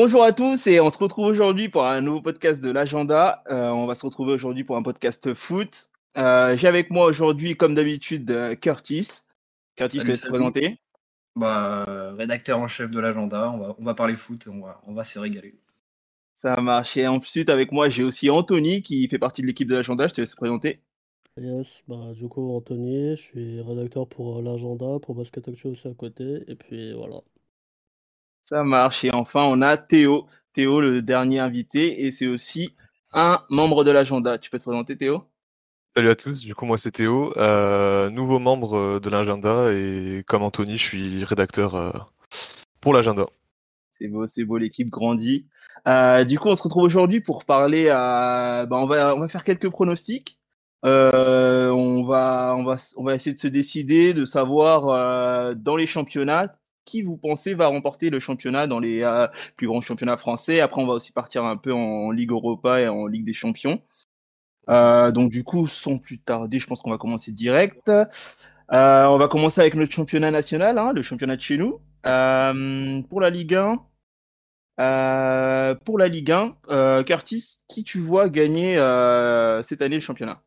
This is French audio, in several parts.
Bonjour à tous et on se retrouve aujourd'hui pour un nouveau podcast de l'agenda. Euh, on va se retrouver aujourd'hui pour un podcast foot. Euh, J'ai avec moi aujourd'hui, comme d'habitude, euh, Curtis. Curtis, tu te présenter Bah, euh, rédacteur en chef de l'agenda, on va, on va parler foot, on va, on va se régaler. Ça marche. Et ensuite, avec moi, j'ai aussi Anthony qui fait partie de l'équipe de l'agenda. Je te laisse te présenter. Yes, bah du coup Anthony, je suis rédacteur pour l'agenda, pour Basket Actu aussi à côté, et puis voilà. Ça marche. Et enfin, on a Théo. Théo, le dernier invité. Et c'est aussi un membre de l'agenda. Tu peux te présenter, Théo? Salut à tous, du coup moi c'est Théo, euh, nouveau membre euh, de l'agenda et comme Anthony je suis rédacteur euh, pour l'agenda. C'est beau, c'est beau, l'équipe grandit. Euh, du coup, on se retrouve aujourd'hui pour parler. À... Bah, on va, on va faire quelques pronostics. On va, on va, on va essayer de se décider, de savoir dans les championnats qui vous pensez va remporter le championnat dans les euh, plus grands championnats français? Après, on va aussi partir un peu en Ligue Europa et en Ligue des Champions. Euh, donc du coup, sans plus tarder, je pense qu'on va commencer direct. Euh, on va commencer avec notre championnat national, hein, le championnat de chez nous. Pour la Ligue 1, euh, pour la Ligue 1, euh, Curtis, qui tu vois gagner cette année le championnat?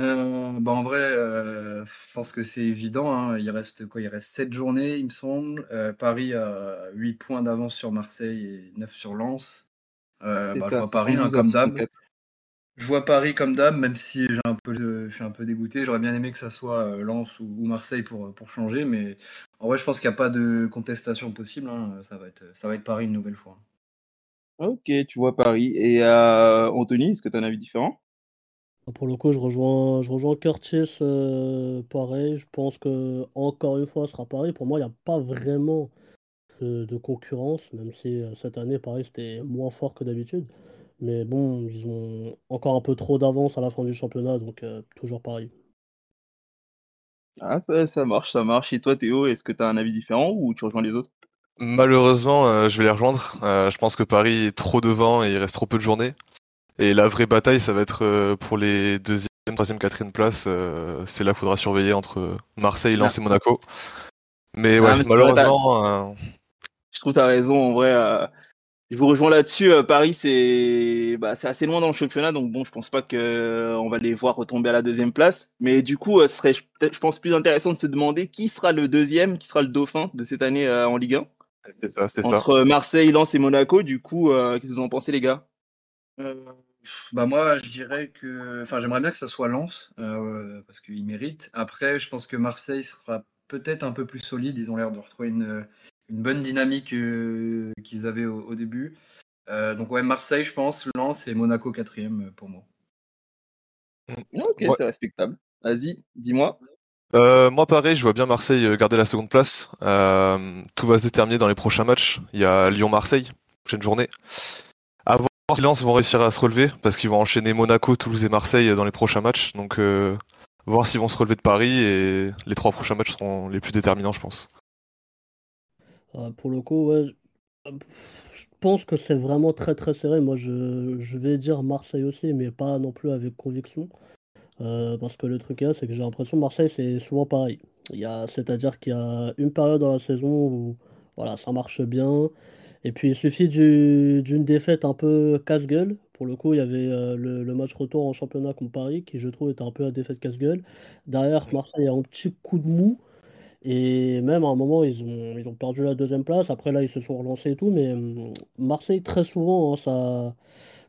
Euh, bah, en vrai, euh, je pense que c'est évident, hein, il reste quoi? Il reste 7 journées, il me semble. Euh, Paris a 8 points d'avance sur Marseille et 9 sur Lens. Euh, C'est bah, je ça, vois Paris, hein, 72 à comme d'hab. 64. Je vois Paris comme d'hab, même si j'ai un peu, de- je suis un peu dégoûté. J'aurais bien aimé que ça soit euh, Lens ou, ou Marseille pour, pour changer, mais en vrai, je pense qu'il n'y a pas de contestation possible. hein. Ça va être, ça va être Paris une nouvelle fois. Ok, tu vois Paris. Et euh, Anthony, est-ce que tu as un avis différent? Pour le coup, je rejoins, je rejoins Curtis, euh, pareil, je pense que encore une fois, ce sera pareil. Pour moi, il n'y a pas vraiment de, de concurrence, même si euh, cette année, Paris, c'était moins fort que d'habitude. Mais bon, ils ont encore un peu trop d'avance à la fin du championnat, donc euh, toujours pareil. Ah, ça, ça marche, ça marche. Et toi, Théo, est-ce que tu as un avis différent ou tu rejoins les autres? Malheureusement euh, je vais les rejoindre, Euh, je pense que Paris est trop devant et il reste trop peu de journées. Et la vraie bataille ça va être euh, pour les deuxième, troisième, quatrième places, euh, c'est là qu'il faudra surveiller entre Marseille, Lens et Monaco. Mais ouais, Ah, mais vrai, malheureusement, euh, Je trouve que tu as raison, en vrai. euh, je vous rejoins là-dessus. Paris, c'est bah, c'est assez loin dans le championnat, donc bon, je pense pas que euh, on va les voir retomber à la deuxième place. Mais du coup, ce serait peut-être, je pense, plus intéressant de se demander qui sera le deuxième, qui sera le dauphin de cette année en Ligue 1. c'est ça, c'est ça. Entre Marseille, Lens et Monaco, du coup, euh, qu'est-ce que vous en pensez, les gars? Euh, bah moi, je dirais que, enfin, j'aimerais bien que ça soit Lens euh, parce qu'ils méritent. Après, je pense que Marseille sera peut-être un peu plus solide. Ils ont l'air de retrouver une, une bonne dynamique euh, qu'ils avaient au, au début. Euh, donc ouais, Marseille, je pense, Lens et Monaco quatrième pour moi. Ok, Ouais. c'est respectable. Vas-y, dis-moi. Euh, moi, pareil, je vois bien Marseille garder la seconde place. Euh, tout va se déterminer dans les prochains matchs. Il y a Lyon-Marseille, prochaine journée. Si Lens vont réussir à se relever, parce qu'ils vont enchaîner Monaco, Toulouse et Marseille dans les prochains matchs. Donc, euh, voir s'ils vont se relever de Paris, et les trois prochains matchs seront les plus déterminants, je pense. Euh, pour le coup, ouais, je pense que c'est vraiment très très serré. Moi, je, vais dire Marseille aussi, mais pas non plus avec conviction. Euh, parce que le truc là, c'est que j'ai l'impression que Marseille, c'est souvent pareil. C'est-à-dire qu'il y a une période dans la saison où voilà, ça marche bien. Et puis il suffit du- d'une défaite un peu casse-gueule. Pour le coup, il y avait euh, le, le match retour en championnat contre Paris, qui je trouve était un peu la défaite casse-gueule. Derrière, Marseille a un petit coup de mou. Et même à un moment, ils ont, ils ont perdu la deuxième place. Après, là, ils se sont relancés et tout. Mais hum, Marseille, très souvent, hein, ça,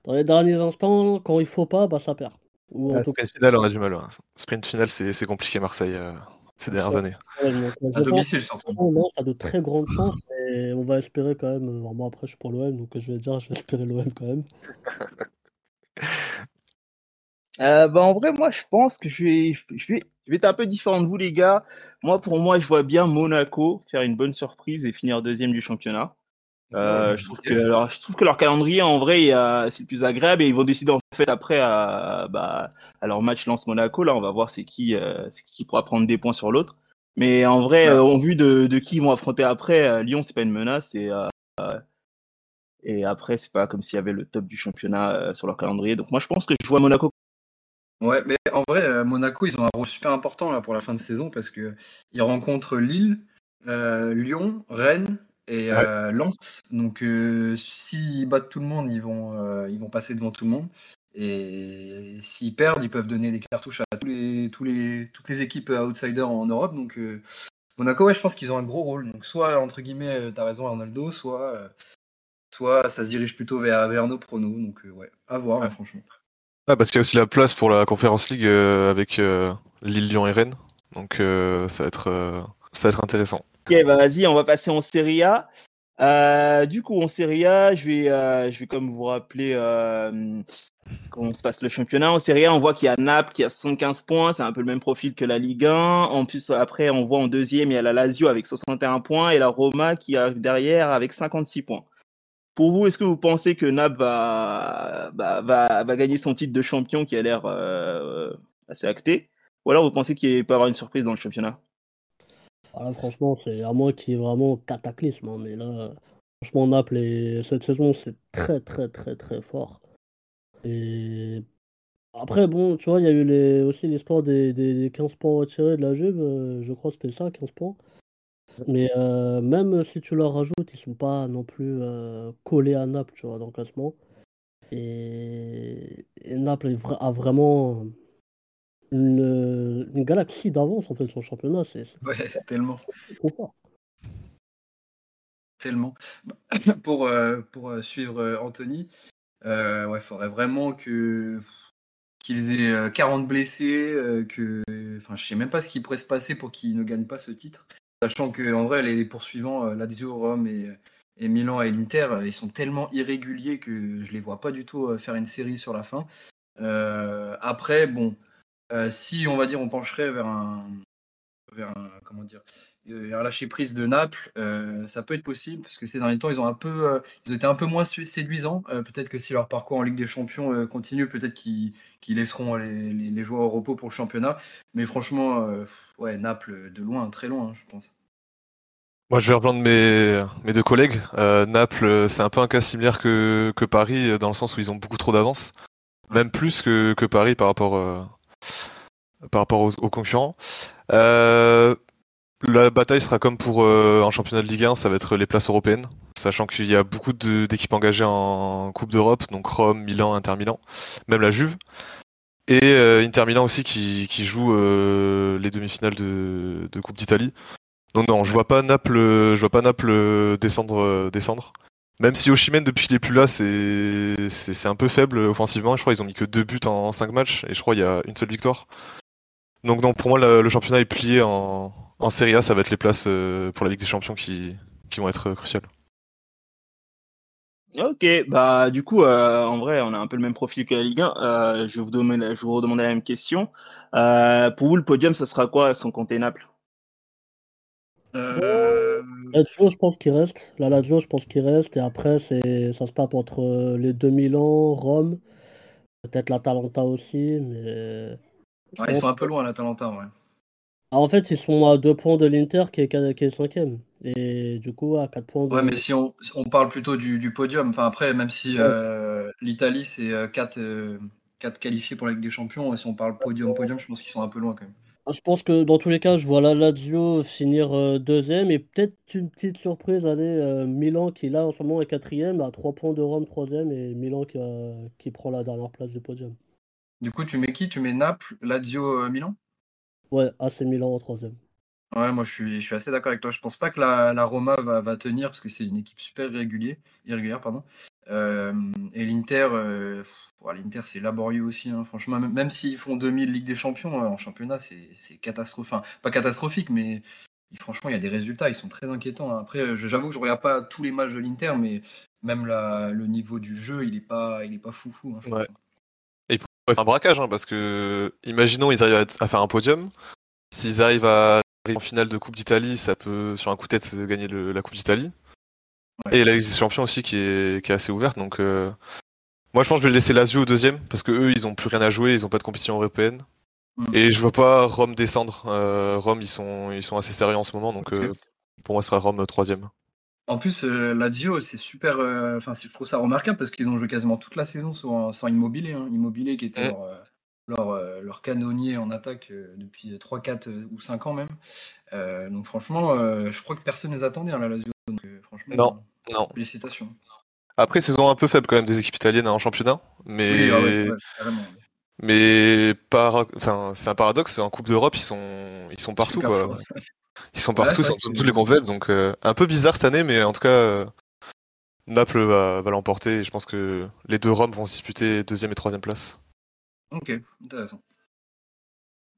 dans les derniers instants, quand il faut pas, bah, ça perd. Ou en La tout cas, sprint finale, on a du mal. Sprint finale, c'est compliqué, Marseille, euh, ces dernières années. ouais, donc, À domicile surtout. Lens a de très grandes chances. Mais on va espérer quand même. euh, Moi, après, je suis pour l'OM, donc euh, je vais dire, je vais espérer l'OM quand même. Euh, bah, en vrai, moi, je pense que je vais, je vais, je vais être un peu différent de vous, les gars. Moi, pour moi, je vois bien Monaco faire une bonne surprise et finir deuxième du championnat. Euh, je trouve que alors, je trouve que leur calendrier en vrai c'est le plus agréable et ils vont décider en fait après à, bah, à leur match lance Monaco là on va voir c'est qui euh, qui pourra prendre des points sur l'autre mais en vrai Ouais. euh, en vue de, de qui ils vont affronter après euh, Lyon c'est pas une menace et euh, euh, et après c'est pas comme s'il y avait le top du championnat euh, sur leur calendrier donc moi je pense que je vois Monaco Ouais, mais en vrai, Monaco, ils ont un rôle super important là pour la fin de saison parce que ils rencontrent Lille, euh, Lyon, Rennes et Lens. Donc s'ils battent tout le monde, ils vont, ils vont passer devant tout le monde. Et s'ils perdent, ils peuvent donner des cartouches à tous les, tous les, toutes les équipes outsiders en Europe. Donc Monaco, ouais, je pense qu'ils ont un gros rôle. Donc soit entre guillemets, tu as raison Arnaldo, soit soit ça se dirige plutôt vers, vers nos pronos. Donc ouais, à voir franchement. Ah, parce qu'il y a aussi la place pour la Conférence League avec Lille, Lyon et Rennes. Donc ça va être ça va être intéressant. Ok, bah vas-y, on va passer en Serie A. Euh, du coup, en Serie A, je vais, euh, je vais comme vous rappeler euh, comment se passe le championnat. En Serie A, on voit qu'il y a Naples qui a 75 points, c'est un peu le même profil que la Ligue 1. En plus, après, on voit en deuxième, il y a la Lazio avec 61 points et la Roma qui arrive derrière avec 56 points. Pour vous, est-ce que vous pensez que Naples va, va gagner son titre de champion qui a l'air assez acté? Ou alors vous pensez qu'il peut y avoir une surprise dans le championnat? Ah, franchement, c'est à moi qui est vraiment cataclysme. Hein, mais là, franchement, Naples, cette saison, c'est très, très, très, très fort. Et après, bon, tu vois, il y a eu les... aussi l'histoire des, des, 15 points retirés de la Juve. Euh, je crois que c'était ça, 15 points. Mais euh, même si tu leur rajoutes, ils sont pas non plus euh, collés à Naples, tu vois, dans le classement. Et, et Naples a vraiment une, galaxie d'avance en fait son championnat. C'est ouais, tellement. Trop fort. Tellement. Pour, euh, pour suivre euh, Anthony, il ouais, faudrait vraiment que qu'ils aient 40 blessés, que enfin je sais même pas ce qui pourrait se passer pour qu'ils ne gagnent pas ce titre, sachant que en vrai les poursuivants Lazio, Rome et, et Milan et l'Inter, ils sont tellement irréguliers que je les vois pas du tout faire une série sur la fin. après bon, euh, si on va dire on pencherait vers un, vers comment dire un lâcher prise de Naples, euh, ça peut être possible parce que ces derniers temps ils ont un peu euh, ils ont été un peu moins séduisants. peut-être que si leur parcours en Ligue des Champions continue, peut-être qu'ils laisseront les, joueurs au repos pour le championnat. Mais franchement, ouais Naples de loin, très loin, hein, je pense. Moi, je vais rejoindre mes, mes deux collègues. Naples, c'est un peu un cas similaire que, que, Paris, dans le sens où ils ont beaucoup trop d'avance. Même plus que, que Paris par rapport par rapport aux, concurrents. Euh, la bataille sera comme pour euh, un championnat de Ligue 1, ça va être les places européennes, sachant qu'il y a beaucoup d'équipes engagées en Coupe d'Europe, donc Rome, Milan, Inter Milan, même la Juve. Et euh, Inter Milan aussi qui, joue les demi-finales de, Coupe d'Italie. Donc non, je vois pas Naples, je vois pas Naples descendre, descendre. Même si Oshimen depuis qu'il est plus là, c'est un peu faible offensivement. Je crois qu'ils ont mis que deux buts en, cinq matchs et je crois qu'il y a une seule victoire. Donc non, pour moi le, championnat est plié en, en Serie A, ça va être les places euh, pour la Ligue des Champions qui, qui vont être cruciales. Ok, bah du coup, euh, en vrai, on a un peu le même profil que la Ligue 1. Euh, je, vais vous demander, je vous redemander la même question. pour vous, le podium, ça sera quoi sans compter Naples? Lazio, je pense qu'il reste. La Lazio, je pense qu'il reste. Et après, c'est ça se tape entre euh, les 2000 ans, Rome, peut-être l'Atalanta aussi. Mais... ils sont un peu loin, l'Atalanta, ouais. Ah, en fait, ils sont à 2 points de l'Inter qui est, qui est cinquième. Et du coup, à 4 points de... Ouais, mais si on, on parle plutôt du, podium, enfin après, même si euh, l'Italie, c'est 4, euh, qualifiés pour la Ligue des Champions, et si on parle podium, podium, je pense qu'ils sont un peu loin quand même. Je pense que dans tous les cas, je vois la Lazio finir euh, deuxième et peut-être une petite surprise, allez, euh, Milan qui là en ce moment est quatrième à 3 points de Rome troisième et Milan qui, qui prend la dernière place du podium. Du coup, tu mets qui? Tu mets Naples, Lazio, euh, Milan? Ouais, AC Milan en troisième. Ouais, moi je suis, je suis assez d'accord avec toi. Je pense pas que la, la Roma va, va tenir parce que c'est une équipe super irrégulière, irrégulière pardon. Euh, et l'Inter, euh, l'Inter c'est laborieux aussi. Hein. Franchement, même, s'ils font 2000 Ligue des Champions euh, en championnat, c'est catastrophique. Enfin, pas catastrophique, mais franchement, il y a des résultats, ils sont très inquiétants. Hein. Après, j'avoue que je regarde pas tous les matchs de l'Inter, mais même le niveau du jeu, il est pas, il est pas foufou. Hein, ouais. Un braquage, parce que imaginons ils arrivent à, faire un podium. S'ils arrivent à arriver en finale de Coupe d'Italie, ça peut, sur un coup de tête, gagner la Coupe d'Italie. Et la Ligue des Champions aussi qui est, qui est assez ouverte. Donc, euh, moi, je pense que je vais laisser Lazio au deuxième parce que eux, ils ont plus rien à jouer, ils ont pas de compétition européenne. Mm. Et je vois pas Rome descendre. Euh, Rome, ils sont, ils sont assez sérieux en ce moment, donc euh, pour moi, ce sera Rome troisième. En plus, Lazio, c'est super. Enfin, je trouve ça remarquable parce qu'ils ont joué quasiment toute la saison sans, sans Immobilier. Hein. Immobilier qui était mm. leur, leur, canonnier en attaque depuis 3, 4 ou 5 ans même. donc franchement, je crois que personne ne les attendait, hein, la Lazio. Donc Franchement, Non, non. félicitations. Après, saison un peu faible quand même des équipes italiennes en championnat, mais Oui, ah ouais, ouais, carrément. mais par... enfin, c'est un paradoxe. En Coupe d'Europe, ils sont ils sont partout quoi. Ils sont Ouais, partout dans que toutes les compétitions, donc euh, un peu bizarre cette année, mais en tout cas, euh, Naples va, va l'emporter. Et je pense que les deux Roms vont se disputer deuxième et troisième place. Ok, intéressant.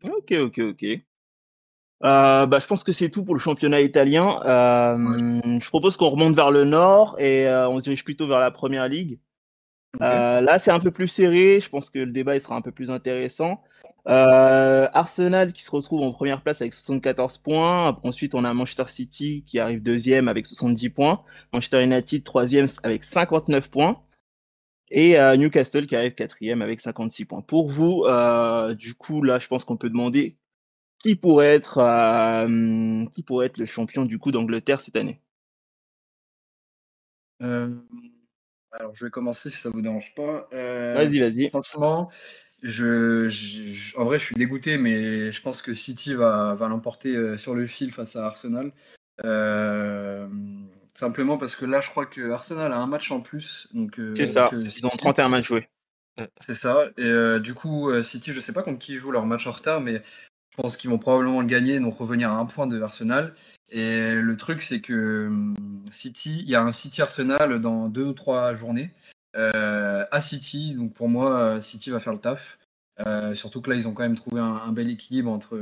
Ok, ok, ok. Euh, bah, je pense que c'est tout pour le championnat italien. Euh, Je propose qu'on remonte vers le nord et euh, on se dirige plutôt vers la première ligue. Euh, là, c'est un peu plus serré. Je pense que le débat il sera un peu plus intéressant. Euh, Arsenal qui se retrouve en première place avec 74 points. Ensuite, on a Manchester City qui arrive deuxième avec 70 points. Manchester United troisième avec 59 points. Et euh, Newcastle qui arrive quatrième avec 56 points. Pour vous, euh, du coup, là, je pense qu'on peut demander qui pourrait être qui pourrait être le champion du coup d'Angleterre cette année? Alors, je vais commencer si ça vous dérange pas. Vas-y, vas-y. Franchement, je, en vrai, je suis dégoûté, mais je pense que City va, va l'emporter euh, sur le fil face à Arsenal. Euh, simplement parce que là, je crois que Arsenal a un match en plus. Donc, euh, C'est ça. que Ils ont City. 31 matchs joués. C'est ça. Et euh, du coup, City, je sais pas contre qui ils jouent leur match en retard, mais je pense qu'ils vont probablement le gagner, donc revenir à un point de Arsenal. Et le truc, c'est que hum, City, il y a un City Arsenal dans deux ou trois journées à City. Donc pour moi, euh, City va faire le taf. Euh, surtout que là, ils ont quand même trouvé un, bel équilibre entre,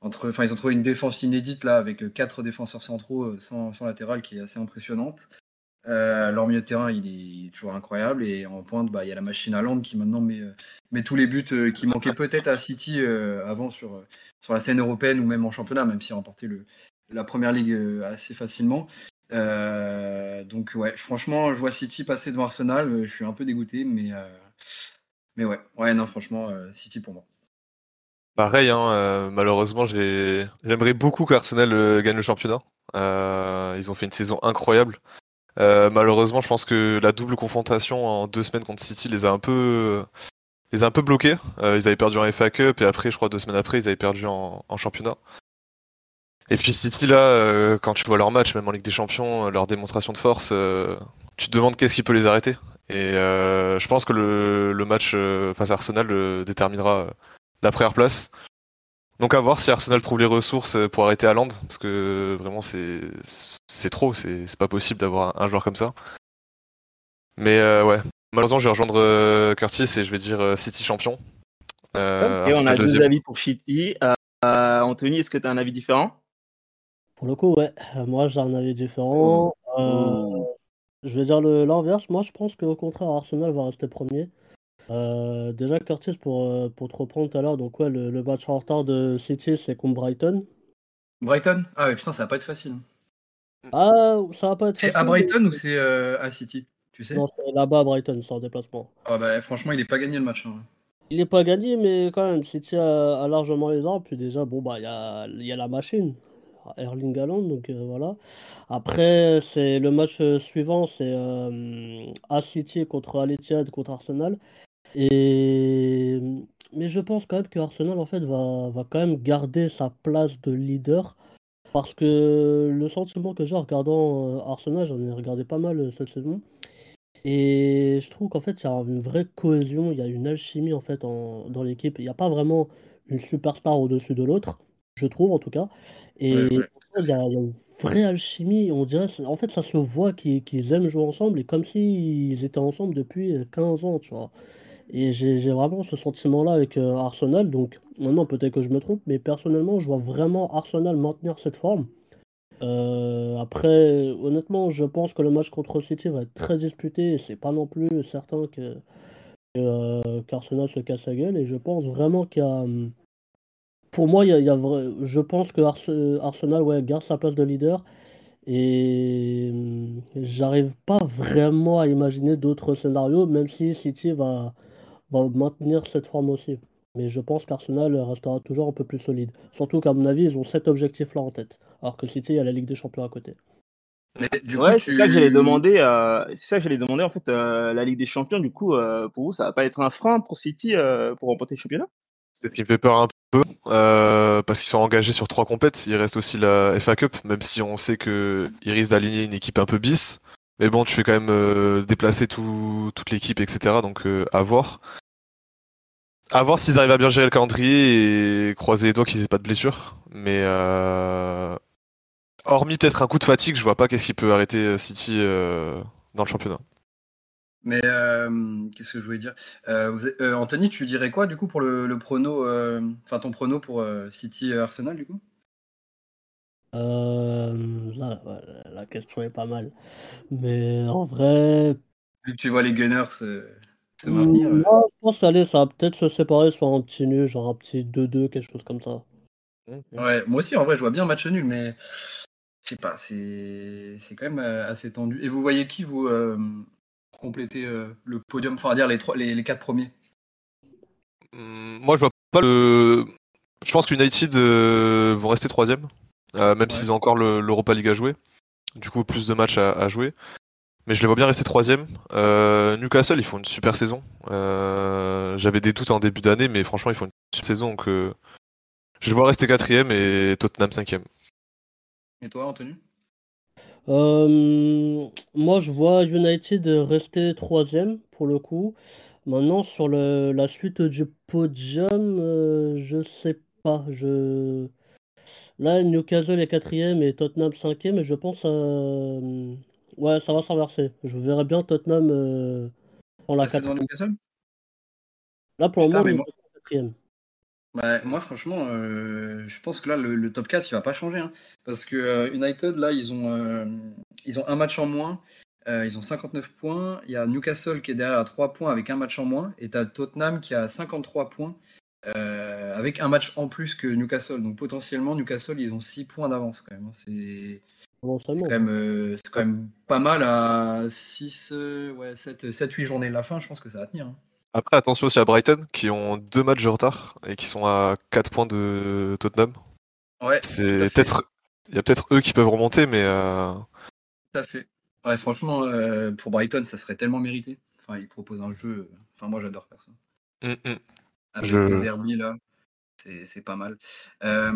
entre. Enfin, ils ont trouvé une défense inédite là avec quatre défenseurs centraux euh, sans, sans latéral qui est assez impressionnante. Euh, leur milieu de terrain, il est, toujours incroyable. Et en pointe, bah, il y a la machine à Land qui maintenant met, euh, met tous les buts euh, qui manquaient peut-être à City euh, avant sur, euh, sur la scène européenne ou même en championnat, même s'il a remporté le, la première ligue euh, assez facilement. Euh, donc, ouais, franchement, je vois City passer devant Arsenal. euh, Je suis un peu dégoûté, mais, euh, mais ouais, ouais, non, franchement, City pour moi. Pareil, hein, malheureusement, j'ai- j'aimerais beaucoup qu'Arsenal gagne le championnat. Ils ont fait une saison incroyable. Malheureusement, je pense que la double confrontation en deux semaines contre City les a un peu, les a un peu bloqués. Ils avaient perdu en FA Cup et après, je crois deux semaines après, ils avaient perdu en championnat. Et puis City là, euh, quand tu vois leur match, même en Ligue des Champions, leur démonstration de force, euh, tu te demandes qu'est-ce qui peut les arrêter. Et euh, je pense que le, le match euh, face à Arsenal euh, déterminera euh, la première place. Donc à voir si Arsenal trouve les ressources euh, pour arrêter Haaland, parce que vraiment c'est c'est trop, c'est c'est pas possible d'avoir un, un joueur comme ça. Mais euh, ouais, malheureusement je vais rejoindre euh, Curtis et je vais dire euh, City champion. Euh, et on a deux deuxième. avis pour City. Euh, euh, Anthony, est-ce que tu as un avis différent? Pour le coup, ouais. Euh, Moi, j'ai un avis différent. Euh, je vais dire l'inverse. Moi, je pense qu'au contraire, Arsenal va rester premier. Euh, déjà, Curtis, pour, pour te reprendre tout à l'heure, donc ouais, le, le match en retard de City, c'est contre Brighton. Brighton? Ah ouais, putain, ça va pas être facile. Ah, ça va pas être C'est à Brighton ou c'est euh, à City? Tu sais? Non, c'est là-bas à Brighton, c'est en déplacement. Ah bah, Franchement, il est pas gagné le match. hein. Il n'est pas gagné, mais quand même, City a, a largement les armes. Puis déjà, bon, bah, il y a, il y a la machine, Erling Haaland, donc euh, voilà. Après, c'est le match euh, suivant, c'est euh, à City contre Al contre Arsenal. Et mais je pense quand même que Arsenal en fait va, va quand même garder sa place de leader parce que le sentiment que j'ai en regardant euh, Arsenal, j'en ai regardé pas mal euh, cette saison. Et je trouve qu'en fait, il y a une vraie cohésion, il y a une alchimie en fait dans l'équipe. Il n'y a pas vraiment une superstar au-dessus de l'autre, je trouve en tout cas. Et Ouais, ouais. il y, a une vraie alchimie, on dirait, en fait, ça se voit qu'ils aiment jouer ensemble et comme s'ils étaient ensemble depuis euh, 15 ans, tu vois. Et j'ai vraiment ce sentiment-là avec euh, Arsenal. Donc maintenant, peut-être que je me trompe, mais personnellement, je vois vraiment Arsenal maintenir cette forme. Euh, après, honnêtement, je pense que le match contre City va être très disputé et c'est pas non plus certain que, euh, qu'Arsenal se casse la gueule. Et je pense vraiment qu'il y a. Pour moi, il y a, il y a vrai- je pense que Arse- Arsenal ouais, garde sa place de leader. Et hum, j'arrive pas vraiment à imaginer d'autres scénarios, même si City va, va maintenir cette forme aussi. Mais je pense qu'Arsenal restera toujours un peu plus solide. Surtout qu'à mon avis, ils ont cet objectif-là en tête. Alors que City, il y a la Ligue des Champions à côté. Mais du coup, Ouais, c'est tu- ça que j'allais demander. euh, c'est ça que j'allais demander en fait. euh, la Ligue des Champions, du coup, euh, pour vous, ça va pas être un frein pour City euh, pour remporter le championnat? Ce qui me fait peur un peu, euh, parce qu'ils sont engagés sur trois compètes. Il reste aussi la FA Cup, même si on sait qu'ils risquent d'aligner une équipe un peu bis. Mais bon, tu fais quand même euh, déplacer tout, toute l'équipe, etc. Donc euh, à voir. À voir s'ils arrivent à bien gérer le calendrier et croiser les doigts qu'ils aient pas de blessure. Mais hormis peut-être un coup de fatigue, je vois pas qu'est-ce qui peut arrêter City dans le championnat. Mais euh, qu'est-ce que je voulais dire? Euh, vous euh, Anthony, tu dirais quoi du coup pour le, le prono, euh, enfin ton prono pour euh, City Arsenal du coup? Euh, là, la question est pas mal. Mais en vrai, Vu que tu vois les Gunners euh, se maintenir. euh, moi, je pense allez, ça va peut-être se séparer soit un petit nul, genre un petit 2-2, quelque chose comme ça. Ouais, moi aussi en vrai je vois bien un match nul, mais je sais pas, c'est c'est quand même euh, assez tendu. Et vous voyez qui vous euh, compléter euh, le podium, enfin à dire les trois, les, les quatre premiers Hum, Moi, je vois pas le. Je pense qu'United euh, vont rester troisième, euh, même Ouais. s'ils ont encore le- l'Europa League à jouer. Du coup, plus de matchs à, à jouer. Mais je les vois bien rester troisième. Euh, Newcastle, ils font une super saison. Euh, J'avais des doutes en début d'année, mais franchement, ils font une super saison. Donc, euh, je les vois rester quatrième et Tottenham cinquième. Et toi Anthony? Euh, moi, je vois United rester troisième pour le coup. Maintenant, sur le, la suite du podium, euh, je sais pas. Je... Là, Newcastle est quatrième et Tottenham cinquième, et je pense euh, Ouais, ça va s'inverser. Je verrais bien Tottenham euh, en la Rester dans quatrième. Là, pour le moment, quatrième. Bah, moi, franchement, euh, je pense que là, le, le top 4, il va pas changer. hein. parce que euh, United, là, ils ont, euh, ils ont un match en moins. ils ont 59 points. Il y a Newcastle qui est derrière à 3 points avec un match en moins. Et tu as Tottenham qui a 53 points avec un match en plus que Newcastle. Donc potentiellement, Newcastle, ils ont 6 points d'avance quand même. hein. C'est Bon, c'est seulement. quand, même, c'est quand même pas mal à 6, ouais, 7, 7, 8 journées de la fin. Je pense que ça va tenir. hein. Après, attention aussi à Brighton, qui ont deux matchs de retard et qui sont à 4 points de Tottenham. Ouais, C'est peut-être, il y a peut-être eux qui peuvent remonter, mais euh, Tout à fait. Ouais, franchement, euh, pour Brighton, ça serait tellement mérité. Enfin, ils proposent un jeu. euh, Enfin, moi, j'adore faire ça. hum, hum. Avec Je- les Herbie, là, c'est pas mal. Euh,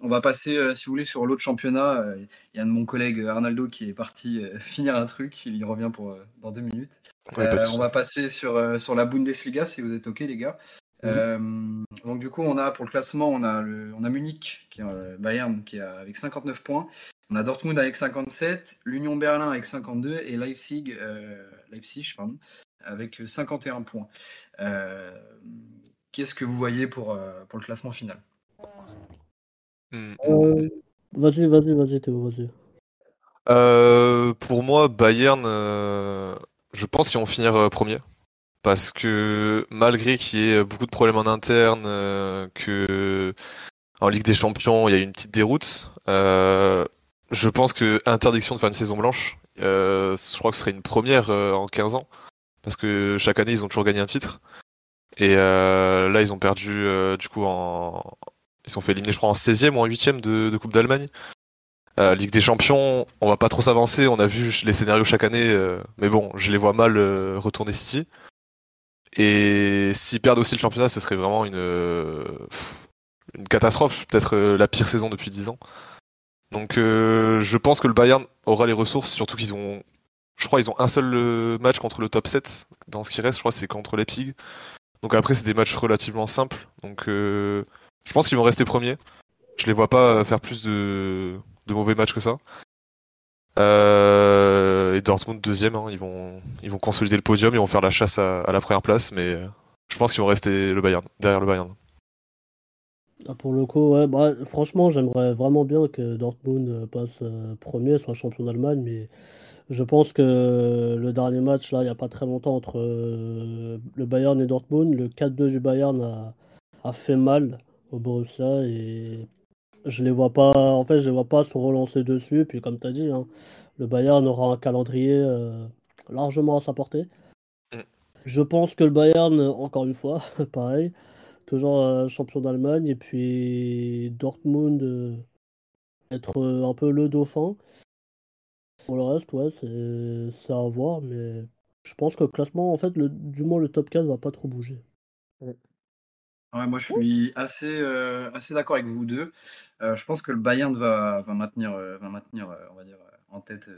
on va passer, euh, si vous voulez, sur l'autre championnat. Euh, Il y a un de mon collègue euh, Arnaldo qui est parti euh, finir un truc. Il y revient pour, euh, dans deux minutes. Ouais, Euh, on va passer sur, euh, sur la Bundesliga, si vous êtes OK, les gars. Euh, donc, du coup, on a pour le classement, on a, le, on a Munich, qui est, euh, Bayern, qui est avec 59 points. On a Dortmund avec 57, l'Union Berlin avec 52 et Leipzig, euh, Leipzig pardon, avec 51 points. Euh, Qu'est-ce que vous voyez pour, euh, pour le classement final? Hum. Euh, Vas-y, vas-y, vas-y, Théo, vas-y. Euh, pour moi, Bayern, euh, je pense qu'ils vont finir euh, premier. Parce que malgré qu'il y ait beaucoup de problèmes en interne, euh, que en Ligue des Champions, il y a eu une petite déroute, euh, je pense que interdiction de faire une saison blanche, euh, je crois que ce serait une première euh, en 15 ans. Parce que chaque année, ils ont toujours gagné un titre. Et euh, là, ils ont perdu, euh, du coup, en... ils sont fait éliminer, je crois, en 16e ou en 8e de, Coupe d'Allemagne. Euh, Ligue des Champions, on va pas trop s'avancer, on a vu les scénarios chaque année, mais bon, je les vois mal retourner City. Et s'ils perdent aussi le championnat, ce serait vraiment une, catastrophe, peut-être la pire saison depuis 10 ans. Donc je pense que le Bayern aura les ressources, surtout qu'ils ont, je crois, ils ont un seul match contre le top 7 dans ce qui reste, je crois, c'est contre Leipzig. Donc après, c'est des matchs relativement simples. Donc euh, je pense qu'ils vont rester premiers. Je les vois pas euh, faire plus de, mauvais matchs que ça. Euh, et Dortmund deuxième, hein, ils vont ils vont consolider le podium, ils vont faire la chasse à, la première place, mais euh, je pense qu'ils vont rester le Bayern derrière le Bayern. Ah, pour le coup, ouais, bah, franchement, j'aimerais vraiment bien que Dortmund passe premier, soit champion d'Allemagne, mais je pense que le dernier match, là, il n'y a pas très longtemps, entre euh, le Bayern et Dortmund, le 4-2 du Bayern a, a fait mal au Borussia et je les vois pas, en fait, je les vois pas se relancer dessus. Puis, comme tu as dit, hein, le Bayern aura un calendrier euh, largement à sa portée. Mm. Je pense que le Bayern, encore une fois, pareil, toujours euh, champion d'Allemagne, et puis Dortmund être un peu le dauphin. Pour le reste, ouais, c'est à voir, mais je pense que le classement, en fait, le, du moins le top 4 va pas trop bouger. Ouais, moi, je suis assez, euh, assez d'accord avec vous deux. Euh, je pense que le Bayern va, va maintenir, euh, va maintenir on va dire, en, tête,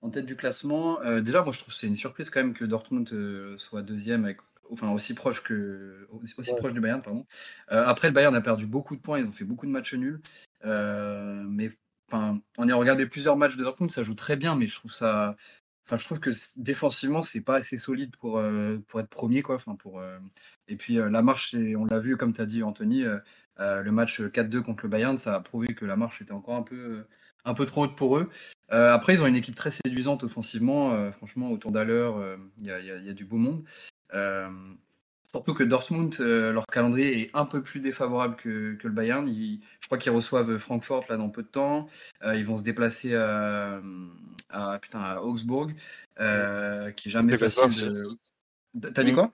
en tête du classement. Déjà, moi, je trouve que c'est une surprise quand même que Dortmund soit deuxième, avec, enfin aussi proche, que, aussi Ouais. proche du Bayern. Pardon. Après, le Bayern a perdu beaucoup de points, ils ont fait beaucoup de matchs nuls. Mais enfin, on a regardé plusieurs matchs de Dortmund, ça joue très bien, mais je trouve ça. Enfin, je trouve que défensivement, c'est pas assez solide pour, euh, être premier. Quoi. Euh, Et puis euh, la marche, on l'a vu, comme tu as dit, Anthony, le match 4-2 contre le Bayern, ça a prouvé que la marche était encore un peu, trop haute pour eux. Après, ils ont une équipe très séduisante offensivement. franchement, autour d'Aller, il y a du beau monde. Surtout que Dortmund, euh, leur calendrier est un peu plus défavorable que, que le Bayern. Ils- je crois qu'ils reçoivent Francfort là dans peu de temps. Euh, ils vont se déplacer à, à, putain, à Augsbourg, euh, qui est jamais Glasgow facile. De... T'as dit Mm. quoi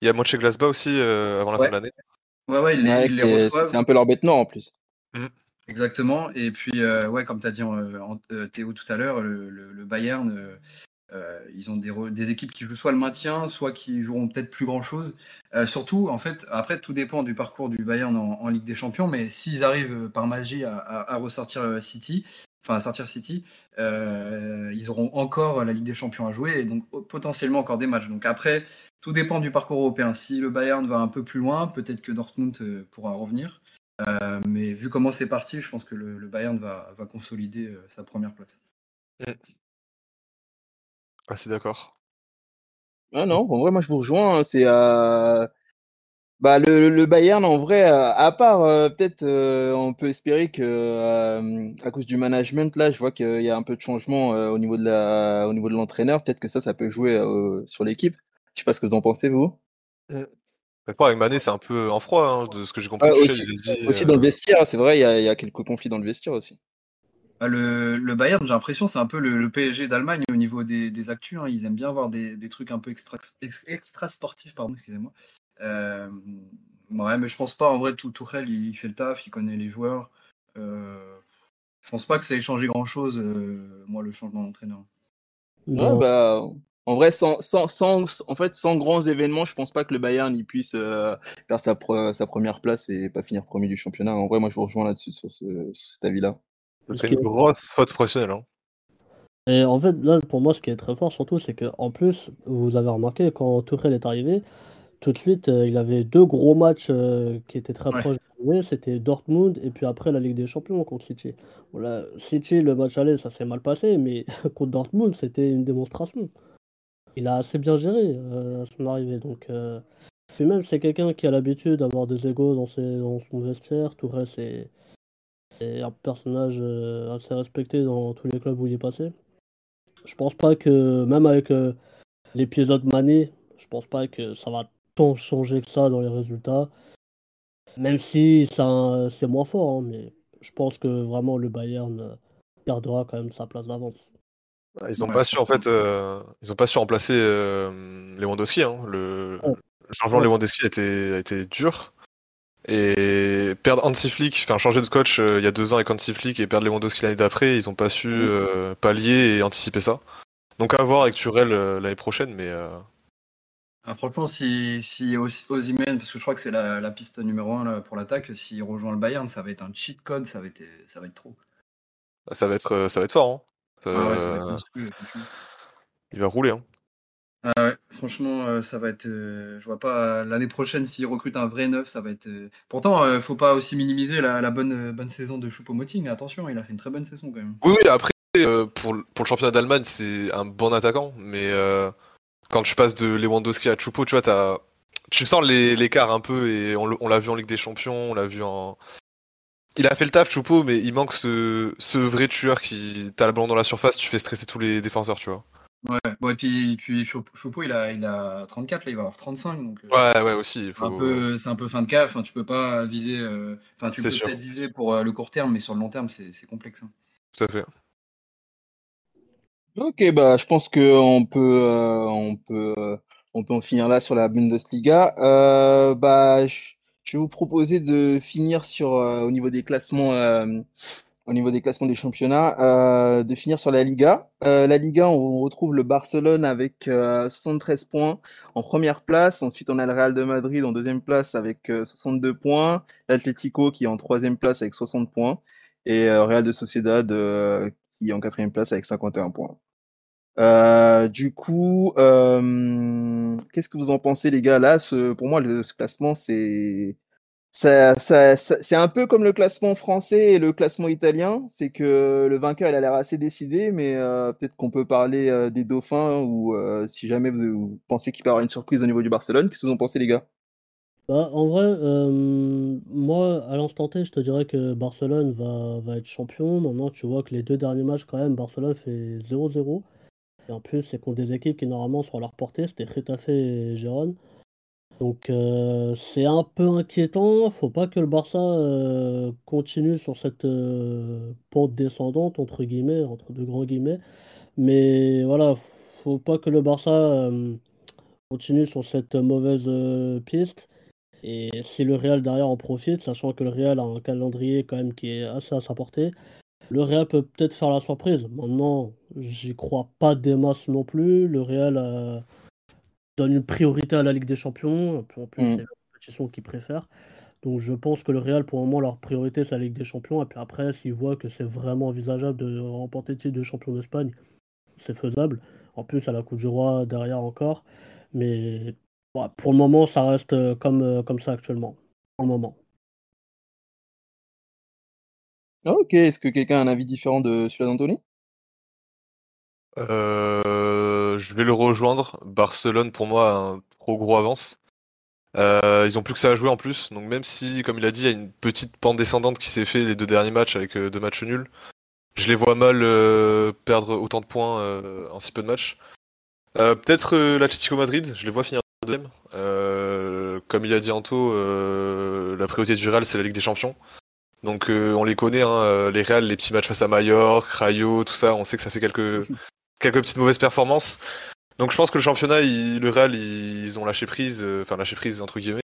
Il y a Mönchengladbach aussi euh, avant la Ouais. fin de l'année. Ouais, ouais, ils, les- Ouais, ils les c'est- reçoivent. c'est un peu leur bête noire en plus. Exactement. Et puis, euh, ouais, comme tu as dit en- Théo tout à l'heure, le, le- le Bayern, euh, ils ont des, équipes qui jouent soit le maintien, soit qui joueront peut-être plus grand-chose. Euh, surtout, en fait, après, tout dépend du parcours du Bayern en, Ligue des Champions, mais s'ils arrivent euh, par magie à, ressortir City, enfin à sortir City, ils auront encore la Ligue des Champions à jouer et donc potentiellement encore des matchs. Donc après, tout dépend du parcours européen. Si le Bayern va un peu plus loin, peut-être que Dortmund pourra revenir. Mais vu comment c'est parti, je pense que le, Bayern va, va consolider sa première place. Ah, c'est d'accord. Ah non, en vrai, moi je vous rejoins. hein, C'est euh, bah le, le Bayern en vrai, à part euh, peut-être, euh, on peut espérer que euh, à cause du management là, je vois qu'il y a un peu de changement euh, au niveau de la, au niveau de l'entraîneur. Peut-être que ça, ça peut jouer euh, sur l'équipe. Je sais pas ce que vous en pensez vous. Mais pas avec Mané, c'est un peu en froid, hein, de ce que j'ai compris. Tuchel, aussi, dit, dans le vestiaire, c'est vrai, il y a, il y a quelques conflits dans le vestiaire aussi. Bah, Le, le Bayern, j'ai l'impression, c'est un peu le, le PSG d'Allemagne au niveau des, des actus. hein. Ils aiment bien avoir des, des trucs un peu extra, ex- extra sportifs, pardon, excusez-moi. Euh, ouais, mais je pense pas. En vrai, tout Tourelle, il fait le taf, il connaît les joueurs. Euh, je pense pas que ça ait changé grand-chose, euh, moi, le changement d'entraîneur. Ouais, bah, en vrai, sans, sans, sans, en fait, sans grands événements, je pense pas que le Bayern il puisse euh, faire sa, pre- sa première place et pas finir premier du championnat. En vrai, moi, je vous rejoins là-dessus sur ce, cet avis-là. Ce Ce serait qui une grosse faute professionnelle. Hein. Et en fait, là, pour moi, ce qui est très fort surtout, c'est que en plus, vous avez remarqué, quand Tuchel est arrivé, tout de suite, euh, il avait deux gros matchs euh, qui étaient très Ouais. proches. C'était Dortmund et puis après la Ligue des Champions contre City. Voilà, City, le match aller, ça s'est mal passé, mais contre Dortmund, c'était une démonstration. Il a assez bien géré euh, à son arrivée. Donc, euh, puis même, c'est quelqu'un qui a l'habitude d'avoir des égos dans, ses, dans son vestiaire. Tourelle, c'est c'est un personnage euh, assez respecté dans tous les clubs où il est passé. Je pense pas que, même avec euh, l'épisode Mané, je pense pas que ça va tant changer que ça dans les résultats. Même si ça, c'est moins fort, hein, mais je pense que vraiment le Bayern euh, perdra quand même sa place d'avance. Ils ont Ouais, pas su en fait, euh, ils ont pas su remplacer euh, Lewandowski. Hein. Le, changement Ouais. Lewandowski a été, a été dur. Et perdre Hansi Flick, enfin changer de coach euh, il y a deux ans avec Hansi Flick et perdre Lewandowski l'année d'après, ils ont pas su Mhm. euh, pallier et anticiper ça. Donc à voir avec Turel euh, l'année prochaine, mais euh, Ah, franchement, si, si parce que je crois que c'est la, la piste numéro 1 pour l'attaque, s'il rejoint le Bayern, ça va être un cheat code, ça va être, ça va être trop. ça va être, ça va être fort. Hein. Ah ouais, ça va être monstrueux, il va rouler. Hein. Ah franchement, euh, ça va être. euh, je vois pas l'année prochaine s'il recrute un vrai neuf, ça va être. euh, Pourtant, euh, faut pas aussi minimiser la, bonne, euh, bonne saison de Choupo-Moting. Attention, il a fait une très bonne saison quand même. Oui, oui, après, pour, le- championnat d'Allemagne, c'est un bon attaquant, mais quand tu passes de Lewandowski à Choupo, tu vois, tu sens l'écart un peu, et on l'a vu en Ligue des Champions, on l'a vu en. Il a fait le taf, Choupo, mais il manque ce, ce vrai tueur qui. T'as le ballon dans la surface, tu fais stresser tous les défenseurs, tu vois. Ouais, bon, et puis, puis Choupo, il, a, il a 34, là, il va avoir 35. Donc, euh, Ouais, ouais, aussi. c'est un faut- peu, c'est un peu fin de cave. Enfin, tu peux pas viser. euh, Enfin, tu peux peut-être viser pour euh, le court terme, mais sur le long terme, c'est c'est complexe. hein. Tout à fait. Ok, bah, je pense que on peut, euh, on peut, euh, on peut en finir là sur la Bundesliga. Euh, bah, je, je vais vous proposer de finir sur, euh, au niveau des classements euh, au niveau des classements des championnats, euh, de finir sur la Liga. Euh, la Liga, on retrouve le Barcelone avec 73 points en première place. Ensuite, on a le Real de Madrid en deuxième place avec 62 points. L'Atlético qui est en troisième place avec 60 points. Et Real de Sociedad qui est en quatrième place avec 51 points. du coup, qu'est-ce que vous en pensez, les gars? Là, pour moi, le, ce classement, c'est c'est un peu comme le classement français et le classement italien, c'est que le vainqueur il a l'air assez décidé, mais euh, peut-être qu'on peut parler euh, des dauphins ou euh, si jamais vous, pensez qu'il peut y avoir une surprise au niveau du Barcelone, qu'est-ce que vous en pensez les gars? Bah, En vrai, moi à l'instant T, je te dirais que Barcelone va, va être champion. Maintenant, tu vois que les deux derniers matchs, quand même, Barcelone fait 0-0. Et en plus, c'est contre des équipes qui normalement sont à leur portée, c'était Retafe et Gérone. Donc euh, c'est un peu inquiétant. Faut pas que le Barça euh, continue sur cette euh, pente descendante entre guillemets, entre deux grands guillemets. Mais voilà, faut pas que le Barça continue sur cette mauvaise piste. Et si le Real derrière en profite, sachant que le Real a un calendrier quand même qui est assez à sa portée, le Real peut peut-être faire la surprise. Maintenant, j'y crois pas des masses non plus. Le Real donne une priorité à la Ligue des Champions. En plus, mm. c'est la compétition qu'ils préfèrent. Donc je pense que le Real, pour le moment, leur priorité, c'est la Ligue des Champions. Et puis après, s'ils voient que c'est vraiment envisageable de remporter le titre de champion d'Espagne, c'est faisable. En plus, à la Coupe du Roi derrière encore. Mais pour le moment, ça reste comme, euh, comme ça actuellement. Pour le moment. Ok, est-ce que quelqu'un a un avis différent de celui d'Anthony? Euh, je vais le rejoindre. Barcelone, pour moi, a un trop gros avance. Euh, ils ont plus que ça à jouer en plus. Donc même si, comme il a dit, il y a une petite pente descendante qui s'est fait les deux derniers matchs avec euh, deux matchs nuls, je les vois mal perdre autant de points en si peu de matchs. Peut-être l'Atlético Madrid, je les vois finir deuxième. comme il a dit Anto, la priorité du Real, c'est la Ligue des Champions. Donc on les connaît, hein, les Real, les petits matchs face à Mallorca, Rayo, tout ça, on sait que ça fait quelques quelques petites mauvaises performances. Donc je pense que le championnat, le Real, ils, ont lâché prise, euh, enfin lâché prise entre guillemets,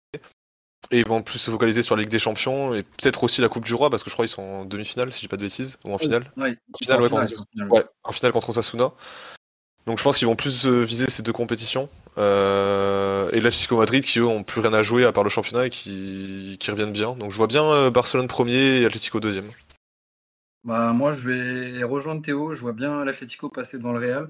et ils vont plus se focaliser sur la Ligue des Champions et peut-être aussi la Coupe du Roi parce que je crois qu'ils sont en demi-finale si je dis pas de bêtises ou en finale. Oui, en finale, ouais, en finale contre Osasuna. Donc je pense qu'ils vont plus euh, viser ces deux compétitions. Euh, et l'Atlético Madrid qui eux ont plus rien à jouer à part le championnat et qui, qui reviennent bien. Donc je vois bien Barcelone premier et Atlético deuxième. Bah, moi, je vais rejoindre Théo. Je vois bien l'Atlético passer devant le Real.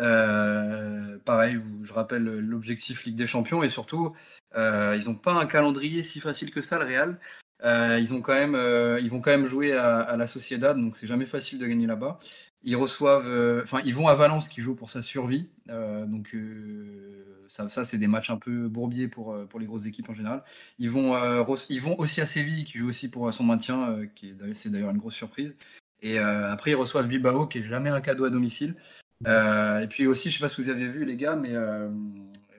Euh, pareil, je rappelle l'objectif Ligue des Champions et surtout, euh, ils n'ont pas un calendrier si facile que ça, le Real. Euh, ils, ont quand même, ils vont quand même jouer à, la Sociedad, donc c'est jamais facile de gagner là-bas. Ils reçoivent, enfin, ils vont à Valence qui joue pour sa survie, donc ça, c'est des matchs un peu bourbiers pour, pour les grosses équipes en général. Ils vont, ils vont aussi à Séville qui joue aussi pour son maintien, qui c'est d'ailleurs une grosse surprise. Et après, ils reçoivent Bilbao, qui est jamais un cadeau à domicile. Euh, et puis aussi, je sais pas si vous avez vu les gars, mais euh,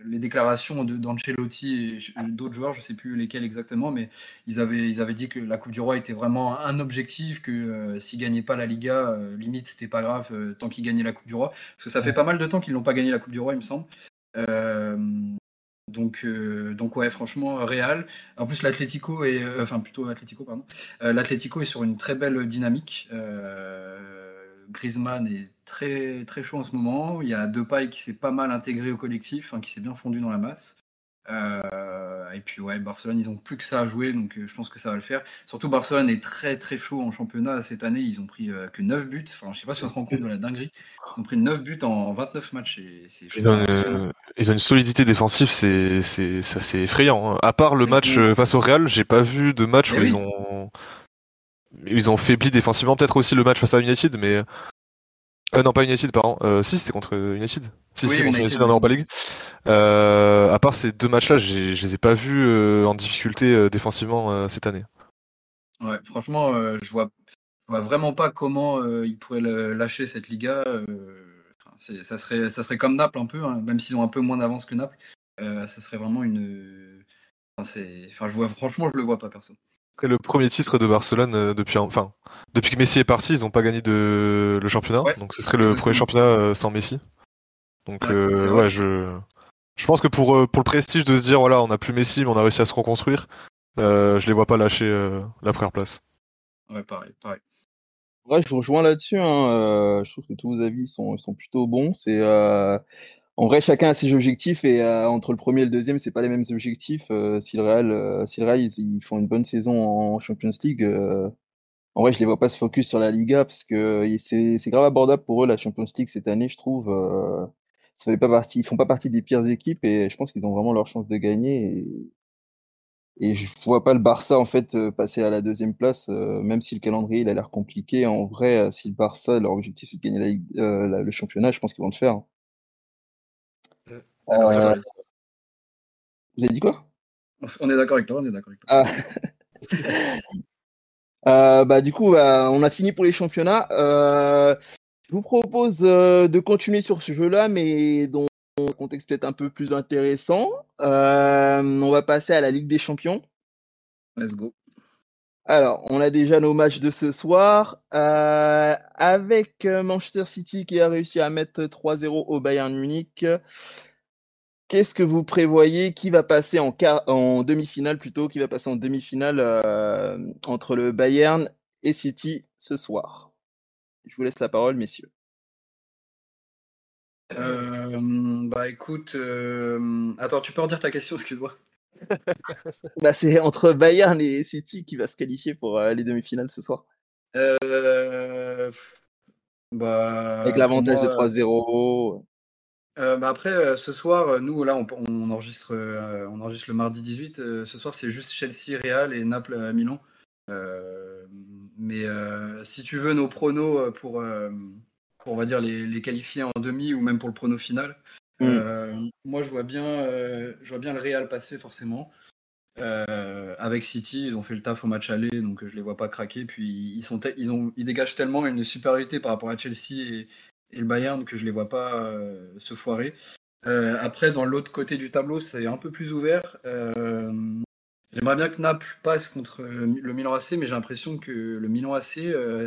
les déclarations d'Ancelotti et d'autres joueurs, je sais plus lesquels exactement, mais ils avaient, ils avaient dit que la Coupe du Roi était vraiment un objectif, que euh, s'ils gagnaient pas la Liga, limite c'était pas grave tant qu'ils gagnaient la Coupe du Roi, parce que ça fait pas mal de temps qu'ils n'ont pas gagné la Coupe du Roi, il me semble. Donc, donc ouais, franchement, Real. En plus, l'Atlético est, enfin plutôt Atlético, pardon. L'Atlético est sur une très belle dynamique. Griezmann est très, très chaud en ce moment. Il y a Depay qui s'est pas mal intégré au collectif, qui s'est bien fondu dans la masse. Euh, et puis ouais, Barcelone, ils ont plus que ça à jouer, donc euh, je pense que ça va le faire. Surtout Barcelone est très très chaud en championnat cette année. Ils ont pris euh, que 9 buts. Enfin, je sais pas si on se rend compte de la dinguerie. Ils ont pris 9 buts en 29 matchs. Et ils, ont, ils, ont, une solidité défensive, c'est assez effrayant. Hein. À part le match face au Real, j'ai pas vu de match où ils ont ils ont faibli défensivement. Peut-être aussi le match face à United, mais euh, non, pas United, pardon. Euh, si, c'était contre United. Si, si, contre United en Europa League. Euh, à part ces deux matchs-là, je les ai pas vus euh, en difficulté défensivement cette année. Ouais, franchement, je vois, vois vraiment pas comment ils pourraient lâcher cette Liga. ça, serait, ça serait comme Naples un peu, hein, même s'ils ont un peu moins d'avance que Naples. ça serait vraiment une. Enfin, enfin, je vois, franchement, je le vois pas, perso serait le premier titre de Barcelone euh, depuis, enfin, depuis que Messi est parti, ils n'ont pas gagné de, le championnat. donc ce serait le premier championnat euh, sans Messi. Donc ouais, euh, je, je pense que pour, pour le prestige de se dire voilà, on n'a plus Messi, mais on a réussi à se reconstruire, je les vois pas lâcher la première place. Ouais, pareil, pareil. Ouais, je vous rejoins là-dessus. Hein. je trouve que tous vos avis sont, sont plutôt bons. C'est en vrai, chacun a ses objectifs et entre le premier et le deuxième, c'est pas les mêmes objectifs. si le Real, si le Real ils, font une bonne saison en Champions League, en vrai, je les vois pas se focus sur la Liga parce que c'est grave abordable pour eux la Champions League cette année, je trouve. Euh, ça fait pas partie, ils font pas partie des pires équipes et je pense qu'ils ont vraiment leur chance de gagner. Et, et je vois pas le Barça en fait euh, passer à la deuxième place, euh, même si le calendrier il a l'air compliqué. En vrai, euh, si le Barça leur objectif c'est de gagner la le championnat, je pense qu'ils vont le faire. Vous avez dit quoi? On est d'accord avec toi, on est d'accord avec toi. Ah. Euh, bah, du coup, bah, on a fini pour les championnats. Euh, je vous propose euh, de continuer sur ce jeu-là, mais dans un contexte peut-être un peu plus intéressant. on va passer à la Ligue des Champions. Let's go. Alors, on a déjà nos matchs de ce soir. avec Manchester City qui a réussi à mettre 3-0 au Bayern Munich. Qu'est-ce que vous prévoyez? Qui va passer en, en demi-finale plutôt? Qui va passer en demi-finale euh, entre le Bayern et City ce soir? Je vous laisse la parole, messieurs. Euh, bah écoute, euh, attends, tu peux redire ta question, excuse-moi. bah, c'est entre Bayern et City qui va se qualifier pour les demi-finales ce soir. Bah, Avec l'avantage de 3-0. Euh, bah, après, euh, ce soir, euh, nous, là, on, enregistre, on enregistre le mardi 18. ce soir, c'est juste Chelsea, Real et Naples à Milan. mais si tu veux nos pronos pour, pour on va dire, les, les, qualifier en demi ou même pour le prono final, mm. moi, je vois, bien, je vois bien le Real passer forcément. avec City, ils ont fait le taf au match aller, donc je les vois pas craquer. Puis ils, sont ils, ont, ils dégagent tellement une supériorité par rapport à Chelsea et, et le Bayern que je les vois pas euh, se foirer. Euh, après, dans l'autre côté du tableau, c'est un peu plus ouvert. Euh, j'aimerais bien que Naples passe contre le Milan AC, mais j'ai l'impression que le Milan AC,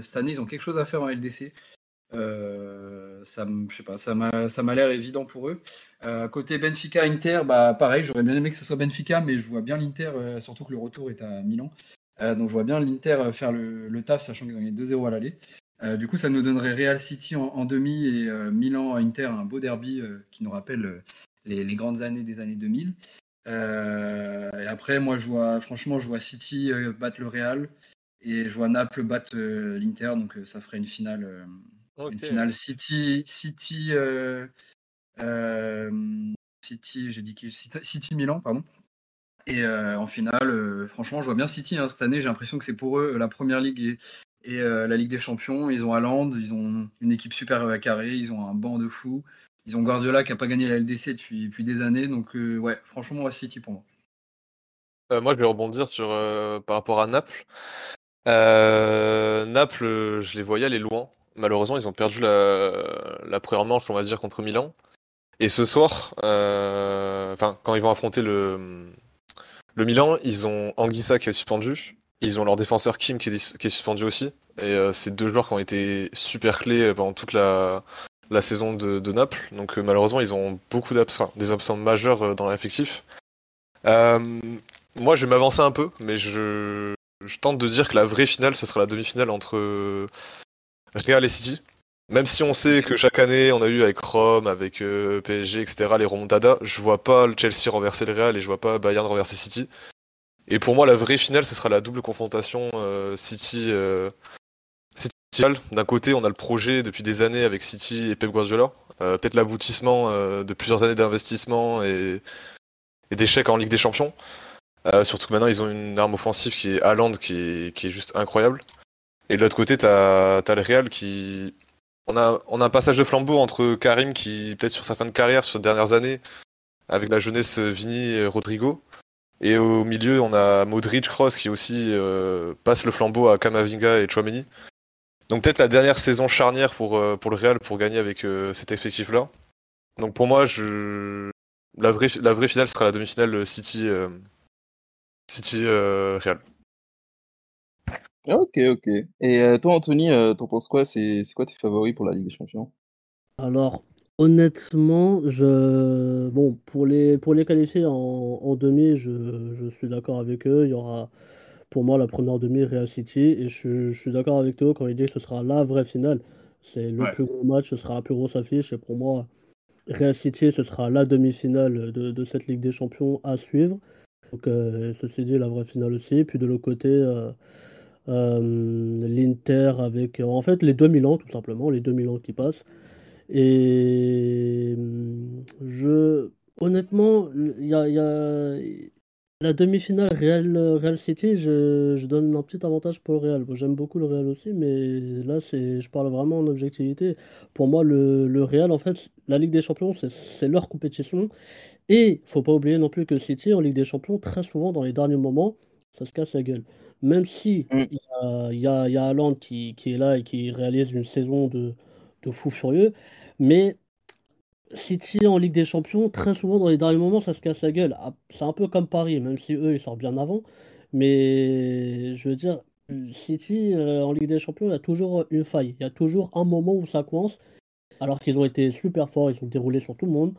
cette année, ils ont quelque chose à faire en LDC. ça, je sais pas, ça m'a l'air évident pour eux. côté Benfica, Inter, bah pareil, j'aurais bien aimé que ce soit Benfica, mais je vois bien l'Inter, surtout que le retour est à Milan. donc je vois bien l'Inter faire le, taf, sachant qu'ils ont gagné 2-0 à l'aller. Euh, du coup, ça nous donnerait Real City en, demi et euh, Milan Inter, un beau derby euh, qui nous rappelle les, grandes années des années 2000. et après, moi, je vois, franchement, je vois City battre le Real et je vois Naples battre l'Inter, donc ça ferait une finale, une finale City, City, City, j'ai dit City Milan, pardon. Et en finale, franchement, je vois bien City hein, cette année. J'ai l'impression que c'est pour eux la première ligue et, et euh, la Ligue des Champions. Ils ont Haaland, ils ont une équipe super euh, carrée, ils ont un banc de fou. Ils ont Guardiola qui n'a pas gagné la LDC depuis, des années. Donc, euh, ouais, franchement, City pour moi. moi, je vais rebondir sur, par rapport à Naples. Naples, je les voyais aller loin. Malheureusement, ils ont perdu la, la première manche, on va dire, contre Milan. Et ce soir, quand ils vont affronter le, le Milan, ils ont Anguissa qui est suspendu. Ils ont leur défenseur Kim qui est, suspendu aussi. Et euh, c'est deux joueurs qui ont été super clés euh, pendant toute la, saison de, Naples. Donc euh, malheureusement, ils ont beaucoup d'absents, des absents majeurs dans l'effectif. moi, je vais m'avancer un peu, mais je, tente de dire que la vraie finale, ce sera la demi-finale entre Real et City. Même si on sait que chaque année, on a eu avec Rome, avec PSG, etc., les remontadas, je vois pas le Chelsea renverser le Real et je vois pas Bayern renverser City. Et pour moi, la vraie finale, ce sera la double confrontation euh, City. Euh, D'un côté, on a le projet depuis des années avec City et Pep Guardiola. Euh, peut-être l'aboutissement de plusieurs années d'investissement et, d'échecs en Ligue des Champions. surtout que maintenant, ils ont une arme offensive qui est Haaland, qui est, qui est juste incroyable. Et de l'autre côté, t'as as le Real qui. On a, on a un passage de flambeau entre Karim, qui, peut-être sur sa fin de carrière, sur ces dernières années, avec la jeunesse Vini et Rodrigo, et au milieu, on a Modric Cross qui aussi euh, passe le flambeau à Kamavinga et Chouameni. Donc peut-être la dernière saison charnière pour, euh, pour le Real pour gagner avec euh, cet effectif-là. Donc pour moi, je... la, vraie, la vraie finale sera la demi-finale City, City Real. Ok, ok. Et toi, Anthony, t'en penses quoi? C'est quoi tes favoris pour la Ligue des Champions? Alors, Honnêtement, je bon, pour les pour les qualifier en en demi, je je suis d'accord avec eux. Il y aura pour moi, la première demi, Real City. Et je, suis d'accord avec Théo quand il dit que ce sera la vraie finale. C'est le plus gros match, ce sera la plus grosse affiche. Et pour moi, Real City, ce sera la demi-finale de, cette Ligue des Champions à suivre. Donc, euh, ceci dit, la vraie finale aussi. Puis de l'autre côté, euh, euh, l'Inter avec. En fait, les 2000 ans, tout simplement, les 2000 ans qui passent. Et je. Honnêtement, il y a, la demi-finale Real, Real City, je, donne un petit avantage pour le Real. J'aime beaucoup le Real aussi, mais là, c'est, je parle vraiment en objectivité. Pour moi, le, le Real, en fait, la Ligue des Champions, c'est leur compétition. Et faut pas oublier non plus que City, en Ligue des Champions, très souvent, dans les derniers moments, ça se casse la gueule. Même si mm. il y a, y, a, qui, qui, est là et qui réalise une saison de, de fou furieux, mais City en Ligue des Champions, très souvent dans les derniers moments, ça se casse la gueule. Ah, c'est un peu comme Paris, même si eux, ils sortent bien avant. Mais je veux dire, City euh, en Ligue des Champions, il y a toujours une faille. Il y a toujours un moment où ça coince, alors qu'ils ont été super forts, ils ont déroulé sur tout le monde.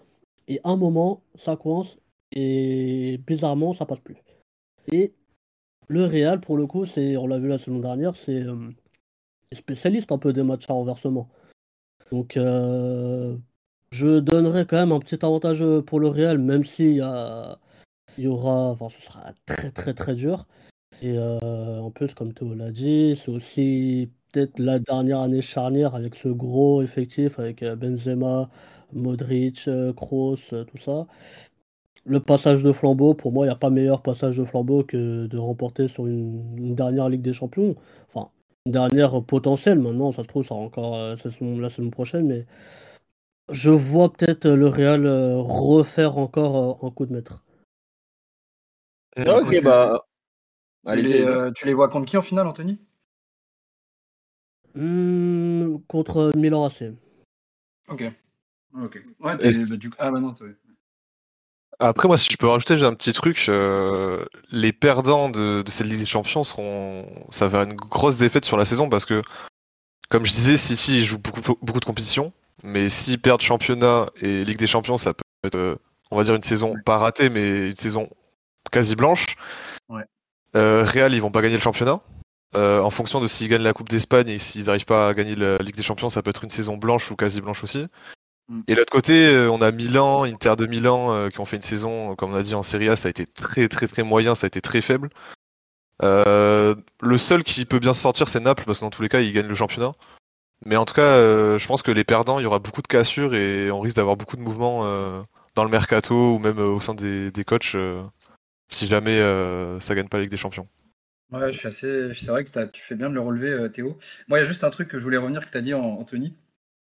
Et un moment, ça coince, et bizarrement, ça passe plus. Et le Real, pour le coup, c'est, on l'a vu la semaine dernière, c'est euh, spécialiste un peu des matchs à renversement. Donc, euh, je donnerais quand même un petit avantage euh, pour le Real, même s'il y, il y aura. Enfin, ce sera très très très dur. Et euh, en plus, comme Théo l'a dit, c'est aussi peut-être la dernière année charnière avec ce gros effectif, avec euh, Benzema, Modric, Kroos, tout ça. Le passage de flambeau, pour moi, il n'y a pas meilleur passage de flambeau que de remporter sur une, dernière Ligue des Champions. Enfin, une dernière potentielle maintenant, ça se trouve, ça encore la semaine prochaine, mais je vois peut-être le Real euh, refaire encore euh, un coup de maître. ok, bah. tu les vois contre qui en finale, Anthony? Hmm, Contre Milan AC. Ok. Ok. Ouais, bah, du... Ah, bah non, Après, moi, si je peux rajouter, j'ai un petit truc. Euh, les perdants de, cette Ligue des Champions seront. Ça va faire une grosse défaite sur la saison parce que, comme je disais, City joue beaucoup, beaucoup de compétitions. Mais s'ils perdent championnat et Ligue des Champions, ça peut être, euh, on va dire, une saison pas ratée, mais une saison quasi blanche. Ouais. Euh, Real, ils vont pas gagner le championnat. Euh, en fonction de s'ils gagnent la Coupe d'Espagne et s'ils n'arrivent pas à gagner la Ligue des Champions, ça peut être une saison blanche ou quasi blanche aussi. Mm. Et de l'autre côté, on a Milan, Inter de Milan, qui ont fait une saison, comme on a dit en Serie A, ça a été très très très moyen, ça a été très faible. le seul qui peut bien se sortir, c'est Naples, parce que dans tous les cas, ils gagnent le championnat. Mais en tout cas, euh, je pense que les perdants, il y aura beaucoup de cassures et on risque d'avoir beaucoup de mouvements euh, dans le mercato ou même euh, au sein des, des coachs si jamais ça gagne pas la Ligue des Champions. Ouais, je suis assez. C'est vrai que tu fais bien de le relever, Théo. Moi, il y a juste un truc que je voulais revenir que tu as dit, Anthony.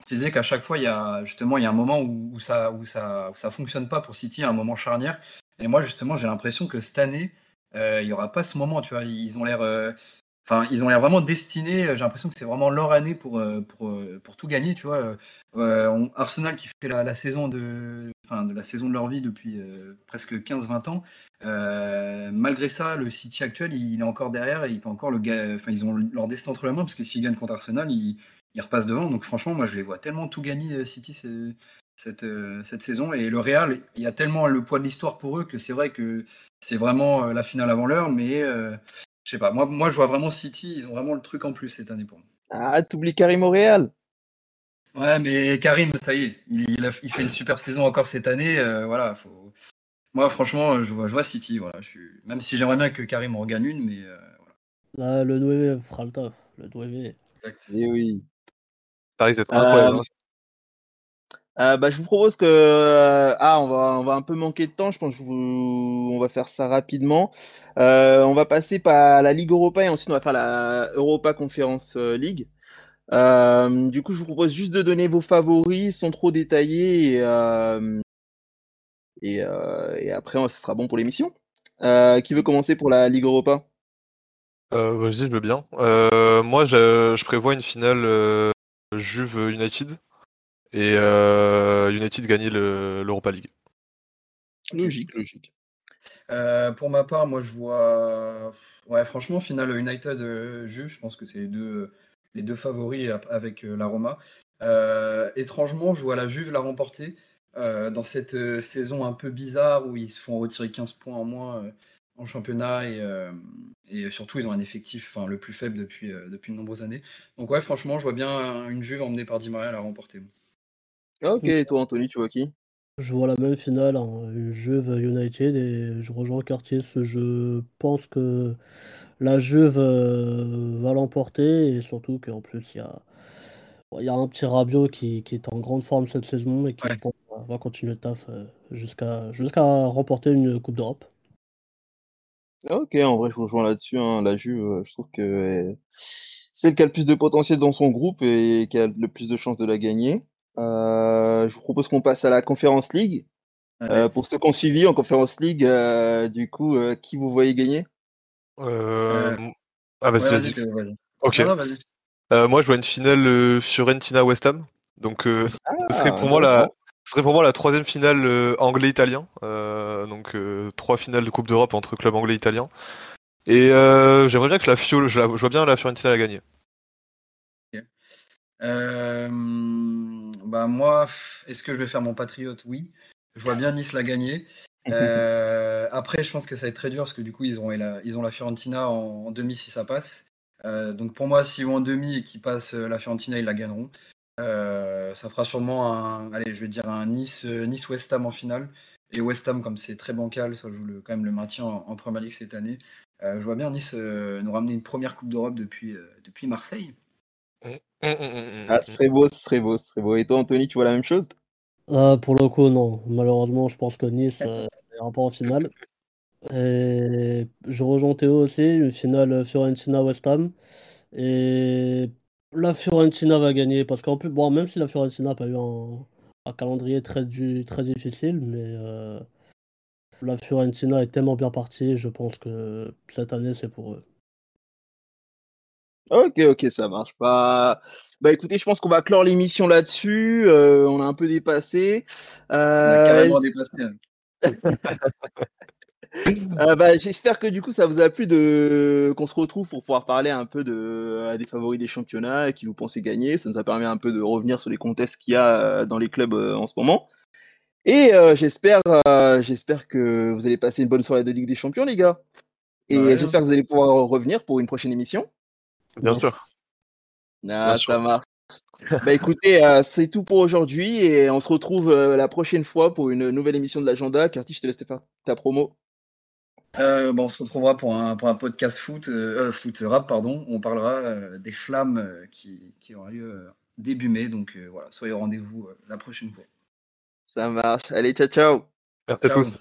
Tu disais qu'à chaque fois, il y a justement il y a un moment où, ça où ça ça fonctionne pas pour City, un moment charnière. Et moi, justement, j'ai l'impression que cette année, il y aura pas ce moment. Tu vois, ils ont l'air Enfin, ils ont l'air vraiment destinés. J'ai l'impression que c'est vraiment leur année pour, euh, pour, euh, pour tout gagner. Tu vois, euh, Arsenal qui fait la, saison de, enfin, de la saison de leur vie depuis presque 15-20 ans. malgré ça, le City actuel, il, est encore derrière et il encore le ils ont leur destin entre les mains parce que s'ils gagnent contre Arsenal, ils, ils, repassent devant. Donc franchement, moi, je les vois tellement tout gagner City cette, cette saison. Et le Real, il y a tellement le poids de l'histoire pour eux que c'est vrai que c'est vraiment la finale avant l'heure, mais je sais pas, moi, moi je vois vraiment City, ils ont vraiment le truc en plus cette année pour moi. Ah, t'oublies Karim au Real Ouais, mais Karim, ça y est, il, il fait une super saison encore cette année. Euh, voilà, faut... Moi, franchement, je vois, je vois City. Voilà, je suis... Même si j'aimerais bien que Karim en regagne une, mais euh, voilà. le 9 fera le taf. Le 9. Exact. Et eh oui. Ça risque d'être incroyable. Euh, hein. Euh, bah, je vous propose que euh, ah on va on va un peu manquer de temps. Je pense que vous... on va faire ça rapidement. Euh, on va passer par la Ligue Europa et ensuite on va faire la Europa Conference League. du coup, je vous propose juste de donner vos favoris sans trop détailler et, et, et après ce sera bon pour l'émission. qui veut commencer pour la Ligue Europa? Vas-y, je veux bien. moi, je, je, prévois une finale Juve United et euh, United gagner l'Europa League. Logique, logique. Euh, pour ma part, moi je vois. Ouais, franchement, finale United euh, Juve, je pense que c'est les deux, les deux favoris avec la Roma. étrangement, je vois la Juve la remporter dans cette saison un peu bizarre où ils se font retirer 15 points en moins en championnat et, et surtout ils ont un effectif enfin, le plus faible depuis, depuis de nombreuses années. Donc ouais, franchement, je vois bien une Juve emmenée par Di Maria la remporter. Ok, et toi Anthony, tu vois qui? Je vois la même finale, hein, une Juve United et je rejoins Curtis. Je pense que la Juve va l'emporter et surtout qu'en plus il y a, il y a un petit Rabiot qui, qui est en grande forme cette saison et qui Ouais. je pense, va- continuer le taf euh, jusqu'à jusqu'à remporter une Coupe d'Europe. Ok, en vrai, je vous rejoins là-dessus. hein. La Juve, euh, je trouve que euh, c'est le qui a le plus de potentiel dans son groupe et qui a le plus de chances de la gagner. Euh, je vous propose qu'on passe à la Conference League. Ouais. Euh, pour ceux qui ont suivi en Conference League, euh, du coup, euh, qui vous voyez gagner? Ah, vas-y, Ouais, vas-y. Théo, vas-y. Ok. Non, non, vas-y. Euh, moi, je vois une finale euh, Fiorentina-West Ham. Donc, euh, ce serait Ah, pour moi la, intéressant. Ce serait pour moi la troisième finale euh, anglais-italien. Euh, donc, euh, trois finales de Coupe d'Europe entre clubs anglais et italiens. Et j'aimerais bien que la Fio, je, la- je vois bien la Fiorentina la gagner. Bah moi, est-ce que je vais faire mon patriote? Oui. Je vois bien Nice la gagner. Euh, après, je pense que ça va être très dur parce que du coup, ils ont la, ils ont la Fiorentina en, en demi si ça passe. Euh, donc pour moi, s'ils vont en demi et qu'ils passent la Fiorentina, ils la gagneront. Euh, ça fera sûrement un, allez, je vais dire un Nice, euh, Nice West Ham en finale. Et West Ham, comme c'est très bancal, ça joue le, quand même le maintien en, en Premier League cette année. Euh, je vois bien Nice euh, nous ramener une première Coupe d'Europe depuis, euh, depuis Marseille. Ah, ce serait beau, ce serait beau, ce serait beau. Et toi, Anthony, tu vois la même chose? Euh, pour le coup, non. Malheureusement, je pense que Nice euh, n'ira pas en finale. Et je rejoins Théo aussi, une finale Fiorentina-West Ham. Et la Fiorentina va gagner parce qu'en plus, bon, même si la Fiorentina n'a pas eu un, un calendrier très, du- très difficile, mais euh, la Fiorentina est tellement bien partie, je pense que cette année, c'est pour eux. Ok, ok, ça marche pas. Bah écoutez, je pense qu'on va clore l'émission là-dessus. Euh, on a un peu dépassé. On a Euh, carrément dépassé. Euh, bah, j'espère que du coup ça vous a plu de qu'on se retrouve pour pouvoir parler un peu de euh, des favoris des championnats et qui vous pensez gagner. Ça nous a permis un peu de revenir sur les contests qu'il y a euh, dans les clubs en ce moment. Et euh, j'espère euh, j'espère que vous allez passer une bonne soirée de Ligue des Champions les gars. Et Ouais. j'espère que vous allez pouvoir revenir pour une prochaine émission. Bien Yes. sûr. Ah, ça marche. bah écoutez, euh, c'est tout pour aujourd'hui et on se retrouve euh, la prochaine fois pour une nouvelle émission de l'agenda. Curtis, je te laisse te faire ta promo. Euh, bon, on se retrouvera pour un, pour un podcast foot, euh, euh, foot rap, pardon. On parlera euh, des flammes euh, qui, qui aura lieu euh, début mai. Donc euh, voilà, soyez au rendez-vous euh, la prochaine fois. Ça marche. Allez, ciao ciao. Merci à tous.